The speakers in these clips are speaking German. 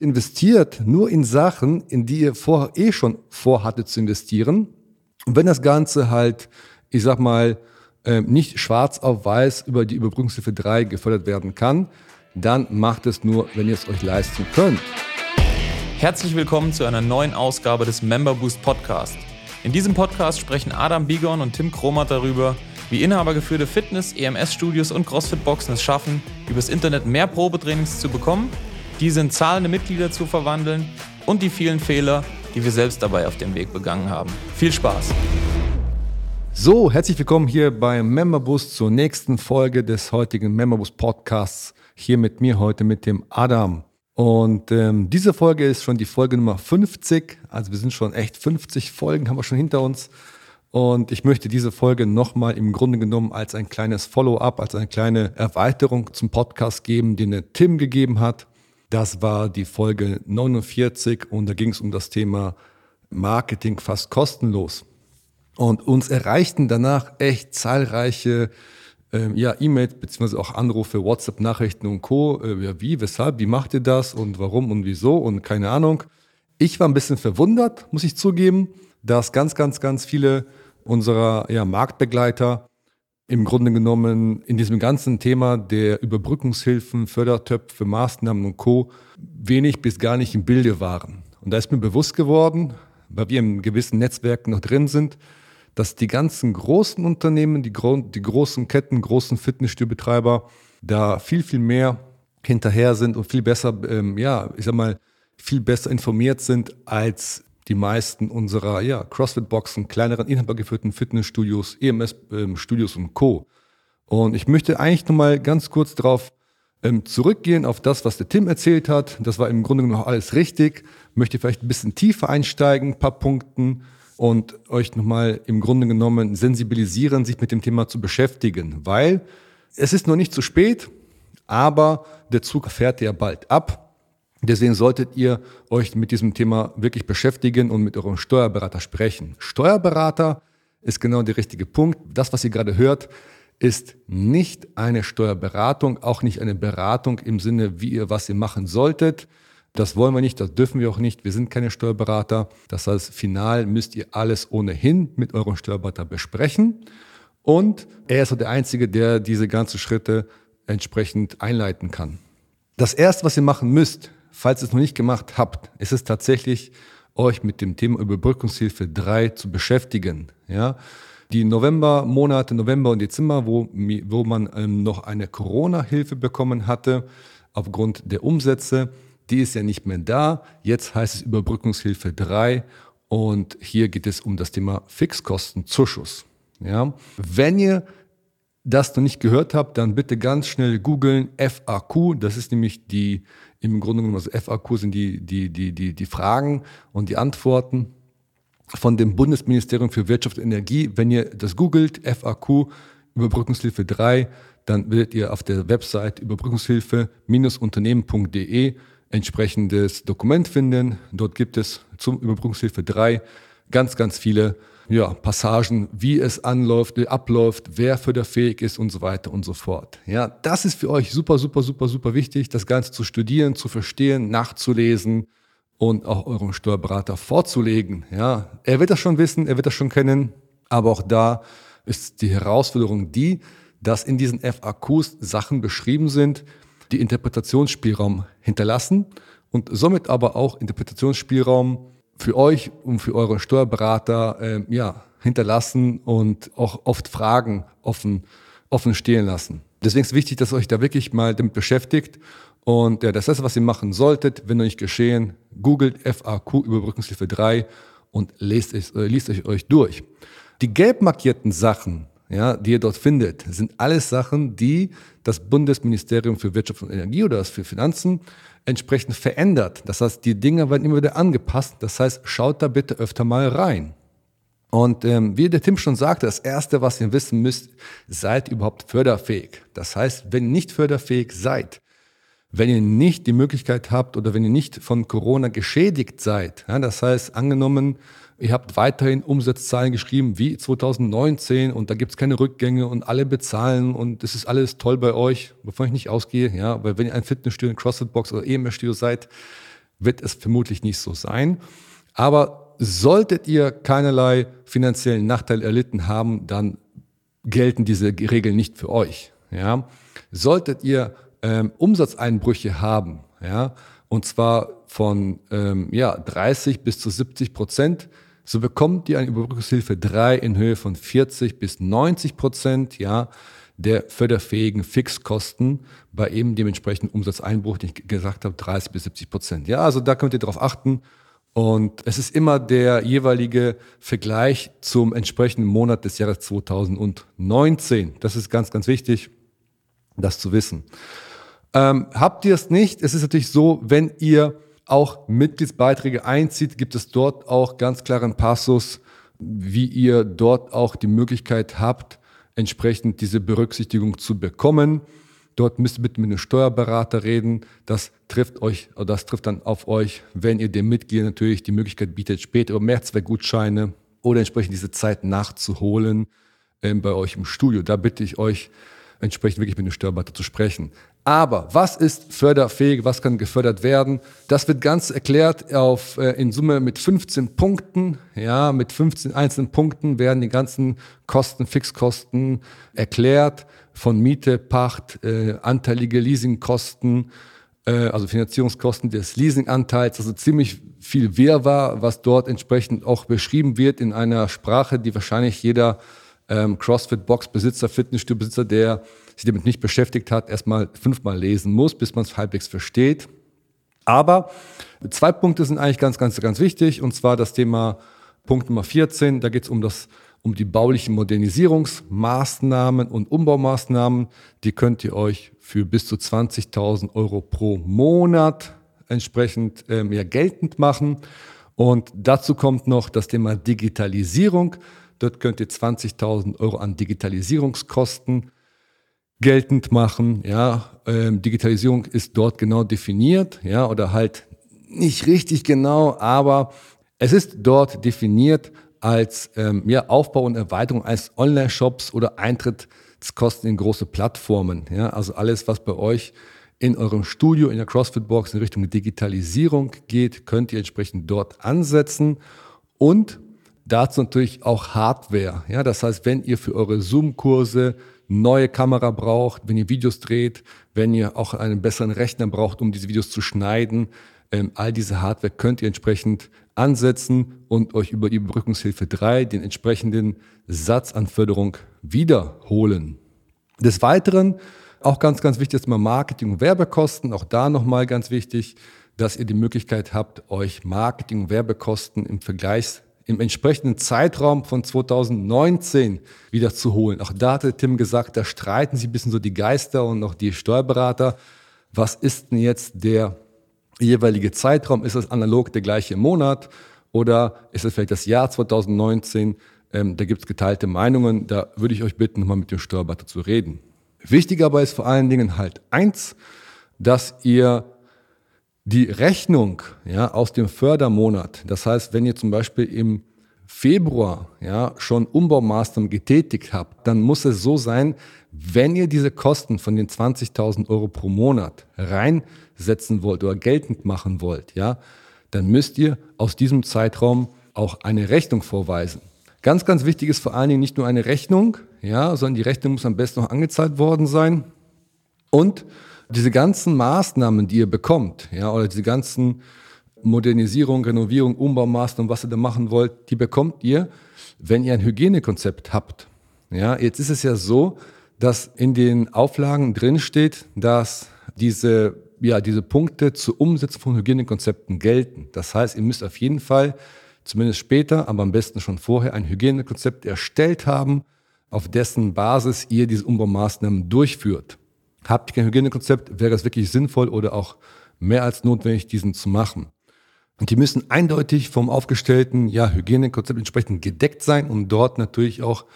investiert nur in Sachen, in die ihr vorher eh schon vorhattet zu investieren. Und wenn das Ganze halt, ich sag mal, ähm, nicht schwarz auf weiß über die Überbrückungshilfe 3 gefördert werden kann, dann macht es nur, wenn ihr es euch leisten könnt. Herzlich willkommen zu einer neuen Ausgabe des Member Boost Podcast. In diesem Podcast sprechen Adam Bigon und Tim Kromat darüber, wie inhabergeführte Fitness-, EMS-Studios und CrossFit-Boxen es schaffen, übers Internet mehr Probetrainings zu bekommen diese in zahlende Mitglieder zu verwandeln und die vielen Fehler, die wir selbst dabei auf dem Weg begangen haben. Viel Spaß! So, herzlich willkommen hier beim Memberbus zur nächsten Folge des heutigen Memberbus Podcasts. Hier mit mir heute mit dem Adam. Und ähm, diese Folge ist schon die Folge Nummer 50. Also wir sind schon echt 50 Folgen, haben wir schon hinter uns. Und ich möchte diese Folge nochmal im Grunde genommen als ein kleines Follow-up, als eine kleine Erweiterung zum Podcast geben, den der Tim gegeben hat. Das war die Folge 49 und da ging es um das Thema Marketing fast kostenlos. Und uns erreichten danach echt zahlreiche ähm, ja, E-Mails beziehungsweise auch Anrufe, WhatsApp-Nachrichten und Co. Äh, ja, wie, weshalb, wie macht ihr das und warum und wieso und keine Ahnung. Ich war ein bisschen verwundert, muss ich zugeben, dass ganz, ganz, ganz viele unserer ja, Marktbegleiter im Grunde genommen in diesem ganzen Thema der Überbrückungshilfen, Fördertöpfe, Maßnahmen und Co. wenig bis gar nicht im Bilde waren. Und da ist mir bewusst geworden, weil wir in gewissen Netzwerken noch drin sind, dass die ganzen großen Unternehmen, die, gro die großen Ketten, großen Fitnessstudiobetreiber da viel, viel mehr hinterher sind und viel besser, ähm, ja, ich sag mal, viel besser informiert sind als die meisten unserer ja, CrossFit-Boxen, kleineren inhabergeführten Fitnessstudios, EMS-Studios ähm, und Co. Und ich möchte eigentlich nochmal ganz kurz darauf ähm, zurückgehen, auf das, was der Tim erzählt hat. Das war im Grunde genommen alles richtig. Möchte vielleicht ein bisschen tiefer einsteigen, ein paar Punkten und euch nochmal im Grunde genommen sensibilisieren, sich mit dem Thema zu beschäftigen, weil es ist noch nicht zu spät, aber der Zug fährt ja bald ab. Deswegen solltet ihr euch mit diesem Thema wirklich beschäftigen und mit eurem Steuerberater sprechen. Steuerberater ist genau der richtige Punkt. Das, was ihr gerade hört, ist nicht eine Steuerberatung, auch nicht eine Beratung im Sinne, wie ihr, was ihr machen solltet. Das wollen wir nicht, das dürfen wir auch nicht. Wir sind keine Steuerberater. Das heißt, final müsst ihr alles ohnehin mit eurem Steuerberater besprechen. Und er ist auch der Einzige, der diese ganzen Schritte entsprechend einleiten kann. Das erste, was ihr machen müsst, falls ihr es noch nicht gemacht habt, ist es tatsächlich, euch mit dem Thema Überbrückungshilfe 3 zu beschäftigen. Ja? Die November-Monate, November und Dezember, wo, wo man ähm, noch eine Corona-Hilfe bekommen hatte, aufgrund der Umsätze, die ist ja nicht mehr da. Jetzt heißt es Überbrückungshilfe 3 und hier geht es um das Thema Fixkostenzuschuss. Ja? Wenn ihr das noch nicht gehört habt, dann bitte ganz schnell googeln FAQ. Das ist nämlich die, im Grunde genommen, also FAQ sind die, die, die, die, die Fragen und die Antworten von dem Bundesministerium für Wirtschaft und Energie. Wenn ihr das googelt, FAQ, Überbrückungshilfe 3, dann werdet ihr auf der Website überbrückungshilfe-unternehmen.de entsprechendes Dokument finden. Dort gibt es zum Überbrückungshilfe 3 ganz, ganz viele ja, Passagen, wie es anläuft, abläuft, wer förderfähig ist und so weiter und so fort. Ja, das ist für euch super, super, super, super wichtig, das Ganze zu studieren, zu verstehen, nachzulesen und auch eurem Steuerberater vorzulegen. Ja, er wird das schon wissen, er wird das schon kennen, aber auch da ist die Herausforderung die, dass in diesen FAQs Sachen beschrieben sind, die Interpretationsspielraum hinterlassen und somit aber auch Interpretationsspielraum für euch und für eure Steuerberater äh, ja, hinterlassen und auch oft Fragen offen, offen stehen lassen. Deswegen ist wichtig, dass ihr euch da wirklich mal damit beschäftigt. Und ja, das ist was ihr machen solltet. Wenn noch nicht geschehen, googelt FAQ Überbrückungshilfe 3 und lest es, äh, liest euch, euch durch. Die gelb markierten Sachen, ja, die ihr dort findet, sind alles Sachen, die das Bundesministerium für Wirtschaft und Energie oder das für Finanzen entsprechend verändert. Das heißt, die Dinge werden immer wieder angepasst. Das heißt, schaut da bitte öfter mal rein. Und ähm, wie der Tim schon sagte, das Erste, was ihr wissen müsst, seid überhaupt förderfähig. Das heißt, wenn ihr nicht förderfähig seid, wenn ihr nicht die Möglichkeit habt oder wenn ihr nicht von Corona geschädigt seid, ja, das heißt, angenommen, Ihr habt weiterhin Umsatzzahlen geschrieben wie 2019 und da gibt es keine Rückgänge und alle bezahlen und es ist alles toll bei euch, wovon ich nicht ausgehe. Ja, weil wenn ihr ein Fitnessstudio, ein CrossFit-Box oder EMS-Studio seid, wird es vermutlich nicht so sein. Aber solltet ihr keinerlei finanziellen Nachteil erlitten haben, dann gelten diese Regeln nicht für euch. Ja? Solltet ihr ähm, Umsatzeinbrüche haben, ja, und zwar von ähm, ja, 30 bis zu 70 Prozent, so bekommt ihr eine Überbrückungshilfe 3 in Höhe von 40 bis 90 Prozent ja, der förderfähigen Fixkosten bei eben dem entsprechenden Umsatzeinbruch, den ich gesagt habe, 30 bis 70 Prozent. Ja, also da könnt ihr darauf achten. Und es ist immer der jeweilige Vergleich zum entsprechenden Monat des Jahres 2019. Das ist ganz, ganz wichtig, das zu wissen. Ähm, habt ihr es nicht? Es ist natürlich so, wenn ihr auch Mitgliedsbeiträge einzieht, gibt es dort auch ganz klaren Passus, wie ihr dort auch die Möglichkeit habt, entsprechend diese Berücksichtigung zu bekommen. Dort müsst ihr mit einem Steuerberater reden. Das trifft euch, das trifft dann auf euch, wenn ihr dem Mitglied natürlich die Möglichkeit bietet, später über Mehrzweckgutscheine oder entsprechend diese Zeit nachzuholen äh, bei euch im Studio. Da bitte ich euch, entsprechend wirklich mit dem Steuerberater zu sprechen. Aber was ist förderfähig, was kann gefördert werden? Das wird ganz erklärt auf, äh, in Summe mit 15 Punkten. Ja, mit 15 einzelnen Punkten werden die ganzen Kosten, Fixkosten erklärt von Miete, Pacht, äh, anteilige Leasingkosten, äh, also Finanzierungskosten des Leasinganteils. Also ziemlich viel Wirrwarr, was dort entsprechend auch beschrieben wird in einer Sprache, die wahrscheinlich jeder ähm, CrossFit-Box-Besitzer, Fitnessstudio-Besitzer, der sich damit nicht beschäftigt hat, erstmal fünfmal lesen muss, bis man es halbwegs versteht. Aber zwei Punkte sind eigentlich ganz, ganz, ganz wichtig. Und zwar das Thema Punkt Nummer 14. Da geht es um das um die baulichen Modernisierungsmaßnahmen und Umbaumaßnahmen. Die könnt ihr euch für bis zu 20.000 Euro pro Monat entsprechend ähm, ja, geltend machen. Und dazu kommt noch das Thema Digitalisierung. Dort könnt ihr 20.000 Euro an Digitalisierungskosten geltend machen. Ja, ähm, Digitalisierung ist dort genau definiert, ja, oder halt nicht richtig genau, aber es ist dort definiert als ähm, ja, Aufbau und Erweiterung eines Online-Shops oder Eintrittskosten in große Plattformen. Ja, also alles, was bei euch in eurem Studio, in der CrossFit-Box in Richtung Digitalisierung geht, könnt ihr entsprechend dort ansetzen und dazu natürlich auch Hardware. Ja, das heißt, wenn ihr für eure Zoom-Kurse neue Kamera braucht, wenn ihr Videos dreht, wenn ihr auch einen besseren Rechner braucht, um diese Videos zu schneiden, ähm, all diese Hardware könnt ihr entsprechend ansetzen und euch über die Überbrückungshilfe 3 den entsprechenden Satz an Förderung wiederholen. Des Weiteren auch ganz, ganz wichtig ist mal Marketing- und Werbekosten. Auch da nochmal ganz wichtig, dass ihr die Möglichkeit habt, euch Marketing- und Werbekosten im Vergleich im entsprechenden Zeitraum von 2019 wieder zu holen. Auch da hatte Tim gesagt, da streiten sich ein bisschen so die Geister und auch die Steuerberater. Was ist denn jetzt der jeweilige Zeitraum? Ist es analog der gleiche Monat oder ist es vielleicht das Jahr 2019? Ähm, da gibt es geteilte Meinungen. Da würde ich euch bitten, nochmal mit dem Steuerberater zu reden. Wichtig aber ist vor allen Dingen halt eins, dass ihr die Rechnung ja, aus dem Fördermonat, das heißt, wenn ihr zum Beispiel im Februar ja, schon Umbaumaßnahmen getätigt habt, dann muss es so sein, wenn ihr diese Kosten von den 20.000 Euro pro Monat reinsetzen wollt oder geltend machen wollt, ja, dann müsst ihr aus diesem Zeitraum auch eine Rechnung vorweisen. Ganz, ganz wichtig ist vor allen Dingen nicht nur eine Rechnung, ja, sondern die Rechnung muss am besten noch angezahlt worden sein und diese ganzen Maßnahmen, die ihr bekommt, ja, oder diese ganzen Modernisierung, Renovierung, Umbaumaßnahmen, was ihr da machen wollt, die bekommt ihr, wenn ihr ein Hygienekonzept habt. Ja, jetzt ist es ja so, dass in den Auflagen drin steht, dass diese, ja, diese Punkte zur Umsetzung von Hygienekonzepten gelten. Das heißt, ihr müsst auf jeden Fall, zumindest später, aber am besten schon vorher, ein Hygienekonzept erstellt haben, auf dessen Basis ihr diese Umbaumaßnahmen durchführt. Habt ihr kein Hygienekonzept, wäre es wirklich sinnvoll oder auch mehr als notwendig, diesen zu machen. Und die müssen eindeutig vom aufgestellten ja, Hygienekonzept entsprechend gedeckt sein und dort natürlich auch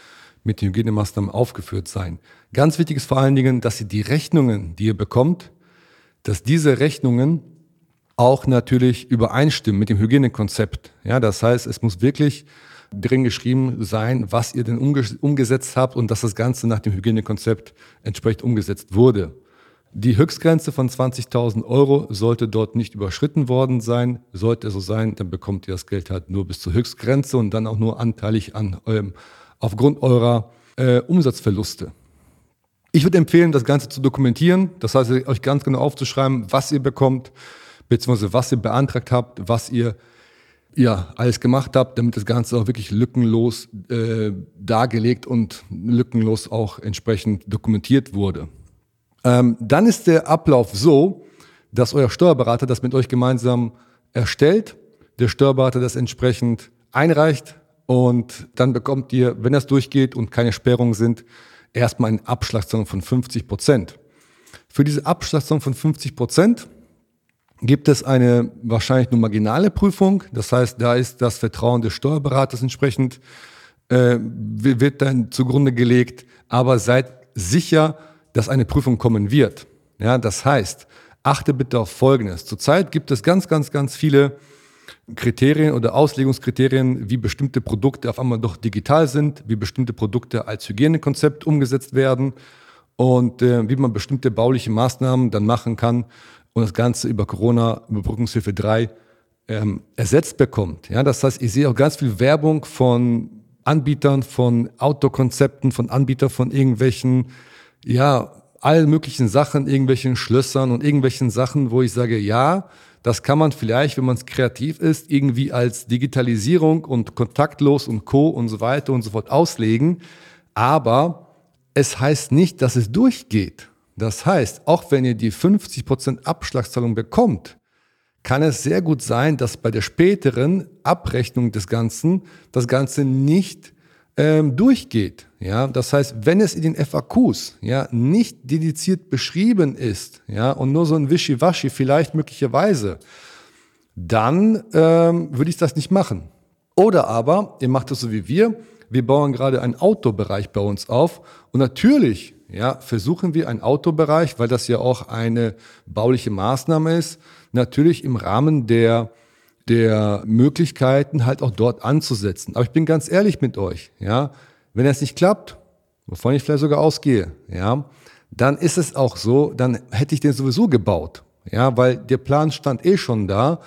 mit den Hygienemaßnahmen aufgeführt sein. Ganz wichtig ist vor allen Dingen, dass ihr die Rechnungen, die ihr bekommt, dass diese Rechnungen auch natürlich übereinstimmen mit dem Hygienekonzept. Ja, das heißt, es muss wirklich drin geschrieben sein, was ihr denn umgesetzt habt und dass das Ganze nach dem Hygienekonzept entsprechend umgesetzt wurde. Die Höchstgrenze von 20.000 Euro sollte dort nicht überschritten worden sein. Sollte es so sein, dann bekommt ihr das Geld halt nur bis zur Höchstgrenze und dann auch nur anteilig an eurem, aufgrund eurer äh, Umsatzverluste. Ich würde empfehlen, das Ganze zu dokumentieren. Das heißt, euch ganz genau aufzuschreiben, was ihr bekommt, beziehungsweise was ihr beantragt habt, was ihr ja, alles gemacht habt, damit das Ganze auch wirklich lückenlos äh, dargelegt und lückenlos auch entsprechend dokumentiert wurde. Ähm, dann ist der Ablauf so, dass euer Steuerberater das mit euch gemeinsam erstellt, der Steuerberater das entsprechend einreicht und dann bekommt ihr, wenn das durchgeht und keine Sperrungen sind, erstmal eine Abschlagszahlung von 50 Prozent. Für diese Abschlagszahlung von 50 Prozent gibt es eine wahrscheinlich nur marginale Prüfung. Das heißt, da ist das Vertrauen des Steuerberaters entsprechend, äh, wird dann zugrunde gelegt. Aber seid sicher, dass eine Prüfung kommen wird. Ja, das heißt, achte bitte auf Folgendes. Zurzeit gibt es ganz, ganz, ganz viele Kriterien oder Auslegungskriterien, wie bestimmte Produkte auf einmal doch digital sind, wie bestimmte Produkte als Hygienekonzept umgesetzt werden und äh, wie man bestimmte bauliche Maßnahmen dann machen kann, und das Ganze über Corona, Überbrückungshilfe 3 ähm, ersetzt bekommt. Ja, das heißt, ich sehe auch ganz viel Werbung von Anbietern, von Outdoor-Konzepten, von Anbietern von irgendwelchen, ja, allen möglichen Sachen, irgendwelchen Schlössern und irgendwelchen Sachen, wo ich sage, ja, das kann man vielleicht, wenn man es kreativ ist, irgendwie als Digitalisierung und kontaktlos und Co. und so weiter und so fort auslegen. Aber es heißt nicht, dass es durchgeht. Das heißt, auch wenn ihr die 50% Abschlagszahlung bekommt, kann es sehr gut sein, dass bei der späteren Abrechnung des Ganzen das Ganze nicht ähm, durchgeht. Ja, das heißt, wenn es in den FAQs ja nicht dediziert beschrieben ist, ja, und nur so ein Wischiwaschi vielleicht möglicherweise, dann ähm, würde ich das nicht machen. Oder aber ihr macht es so wie wir. Wir bauen gerade einen Outdoor-Bereich bei uns auf. Und natürlich ja, versuchen wir einen Autobereich, weil das ja auch eine bauliche Maßnahme ist, natürlich im Rahmen der, der Möglichkeiten halt auch dort anzusetzen. Aber ich bin ganz ehrlich mit euch, ja, wenn es nicht klappt, wovon ich vielleicht sogar ausgehe, ja, dann ist es auch so, dann hätte ich den sowieso gebaut, ja, weil der Plan stand eh schon da.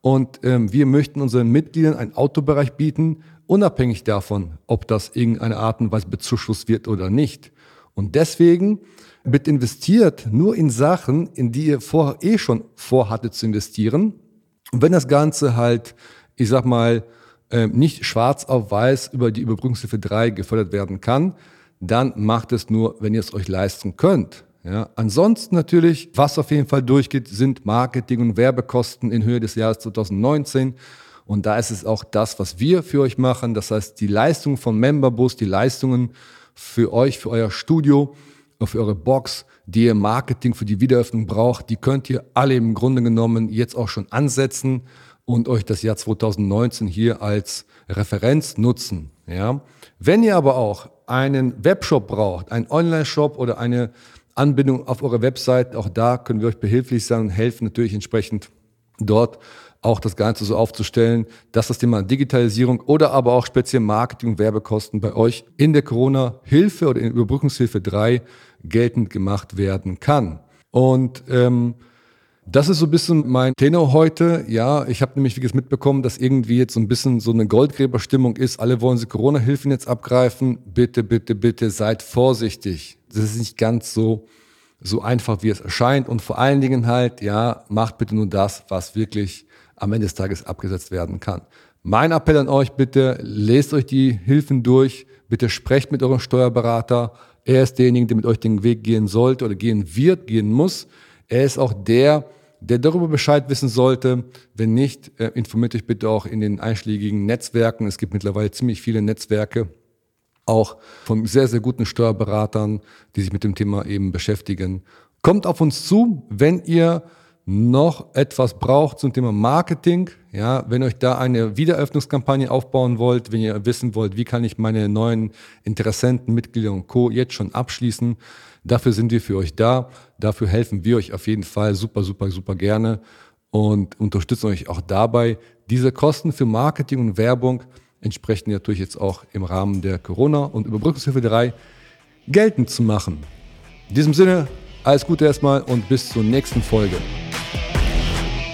Und ähm, wir möchten unseren Mitgliedern einen Autobereich bieten, unabhängig davon, ob das irgendeine Art und Weise bezuschusst wird oder nicht. Und deswegen wird investiert nur in Sachen, in die ihr vorher eh schon vorhattet zu investieren. Und wenn das Ganze halt, ich sag mal, ähm, nicht schwarz auf weiß über die Überbrückungshilfe 3 gefördert werden kann, dann macht es nur, wenn ihr es euch leisten könnt. Ja, ansonsten natürlich, was auf jeden Fall durchgeht, sind Marketing- und Werbekosten in Höhe des Jahres 2019. Und da ist es auch das, was wir für euch machen. Das heißt, die Leistungen von Memberbus, die Leistungen für euch, für euer Studio, für eure Box, die ihr Marketing für die Wiederöffnung braucht, die könnt ihr alle im Grunde genommen jetzt auch schon ansetzen und euch das Jahr 2019 hier als Referenz nutzen. Ja? Wenn ihr aber auch einen Webshop braucht, einen Online-Shop oder eine Anbindung auf eure Website, auch da können wir euch behilflich sein und helfen natürlich entsprechend dort auch das Ganze so aufzustellen, dass das Thema Digitalisierung oder aber auch speziell Marketing und Werbekosten bei euch in der Corona-Hilfe oder in Überbrückungshilfe 3 geltend gemacht werden kann. Und ähm, das ist so ein bisschen mein Tenor heute. Ja, ich habe nämlich wie gesagt mitbekommen, dass irgendwie jetzt so ein bisschen so eine Goldgräberstimmung ist. Alle wollen sie Corona-Hilfen jetzt abgreifen. Bitte, bitte, bitte seid vorsichtig. Das ist nicht ganz so so einfach, wie es erscheint. Und vor allen Dingen halt, ja, macht bitte nur das, was wirklich am Ende des Tages abgesetzt werden kann. Mein Appell an euch, bitte lest euch die Hilfen durch, bitte sprecht mit eurem Steuerberater. Er ist derjenige, der mit euch den Weg gehen sollte oder gehen wird, gehen muss. Er ist auch der, der darüber Bescheid wissen sollte. Wenn nicht, äh, informiert euch bitte auch in den einschlägigen Netzwerken. Es gibt mittlerweile ziemlich viele Netzwerke, auch von sehr, sehr guten Steuerberatern, die sich mit dem Thema eben beschäftigen. Kommt auf uns zu, wenn ihr noch etwas braucht zum Thema Marketing, ja, wenn euch da eine Wiedereröffnungskampagne aufbauen wollt, wenn ihr wissen wollt, wie kann ich meine neuen Interessenten, Mitglieder und Co. jetzt schon abschließen, dafür sind wir für euch da. Dafür helfen wir euch auf jeden Fall super, super, super gerne und unterstützen euch auch dabei. Diese Kosten für Marketing und Werbung entsprechend natürlich jetzt auch im Rahmen der Corona- und Überbrückungshilfe 3 geltend zu machen. In diesem Sinne, Alles Gute erstmal und bis zur nächsten Folge.